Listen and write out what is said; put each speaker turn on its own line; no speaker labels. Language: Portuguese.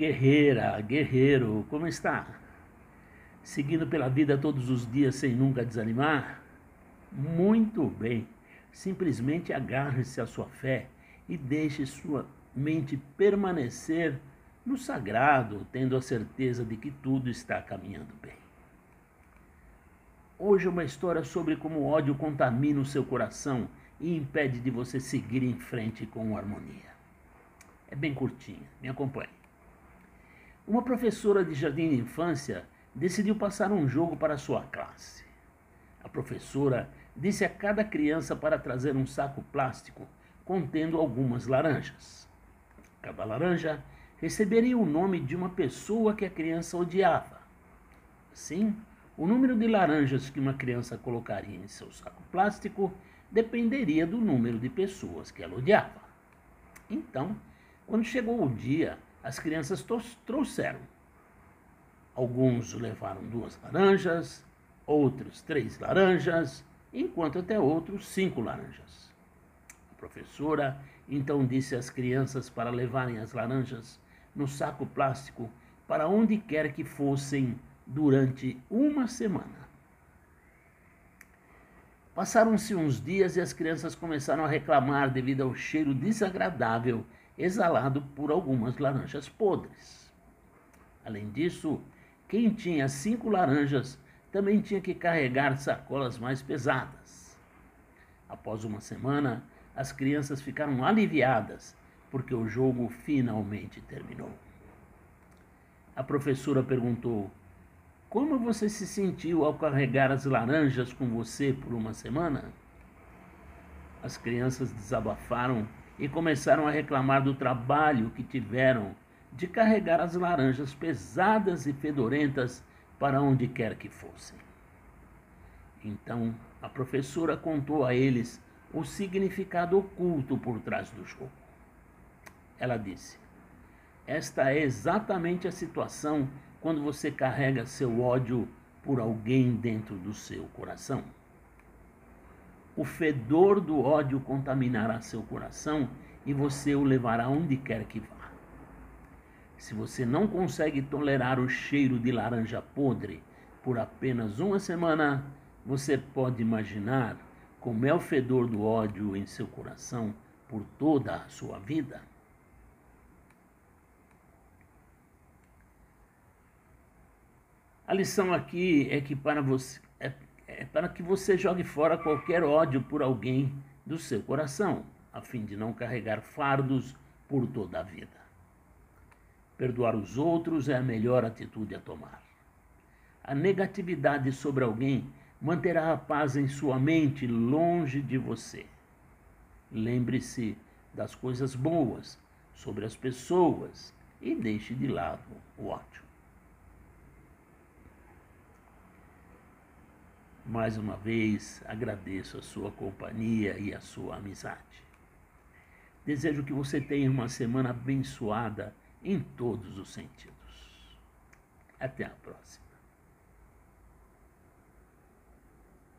Guerreira, guerreiro, como está? Seguindo pela vida todos os dias sem nunca desanimar? Muito bem. Simplesmente agarre-se à sua fé e deixe sua mente permanecer no sagrado, tendo a certeza de que tudo está caminhando bem. Hoje é uma história sobre como o ódio contamina o seu coração e impede de você seguir em frente com harmonia. É bem curtinha, me acompanhe. Uma professora de jardim de infância decidiu passar um jogo para sua classe. A professora disse a cada criança para trazer um saco plástico contendo algumas laranjas. Cada laranja receberia o nome de uma pessoa que a criança odiava. Assim, o número de laranjas que uma criança colocaria em seu saco plástico dependeria do número de pessoas que ela odiava. Então, quando chegou o dia, as crianças trouxeram. Alguns levaram duas laranjas, outros três laranjas, enquanto até outros cinco laranjas. A professora então disse às crianças para levarem as laranjas no saco plástico para onde quer que fossem durante uma semana. Passaram-se uns dias e as crianças começaram a reclamar devido ao cheiro desagradável exalado por algumas laranjas podres. Além disso, quem tinha cinco laranjas também tinha que carregar sacolas mais pesadas. Após uma semana, as crianças ficaram aliviadas porque o jogo finalmente terminou. A professora perguntou: Como você se sentiu ao carregar as laranjas com você por uma semana? As crianças desabafaram e começaram a reclamar do trabalho que tiveram de carregar as laranjas pesadas e fedorentas para onde quer que fossem. Então a professora contou a eles o significado oculto por trás do jogo. Ela disse: Esta é exatamente a situação quando você carrega seu ódio por alguém dentro do seu coração. O fedor do ódio contaminará seu coração e você o levará onde quer que vá. Se você não consegue tolerar o cheiro de laranja podre por apenas uma semana, você pode imaginar como é o fedor do ódio em seu coração por toda a sua vida. A lição aqui é que para você é é para que você jogue fora qualquer ódio por alguém do seu coração, a fim de não carregar fardos por toda a vida. Perdoar os outros é a melhor atitude a tomar. A negatividade sobre alguém manterá a paz em sua mente longe de você. Lembre-se das coisas boas sobre as pessoas e deixe de lado o ódio. Mais uma vez agradeço a sua companhia e a sua amizade. Desejo que você tenha uma semana abençoada em todos os sentidos. Até a próxima.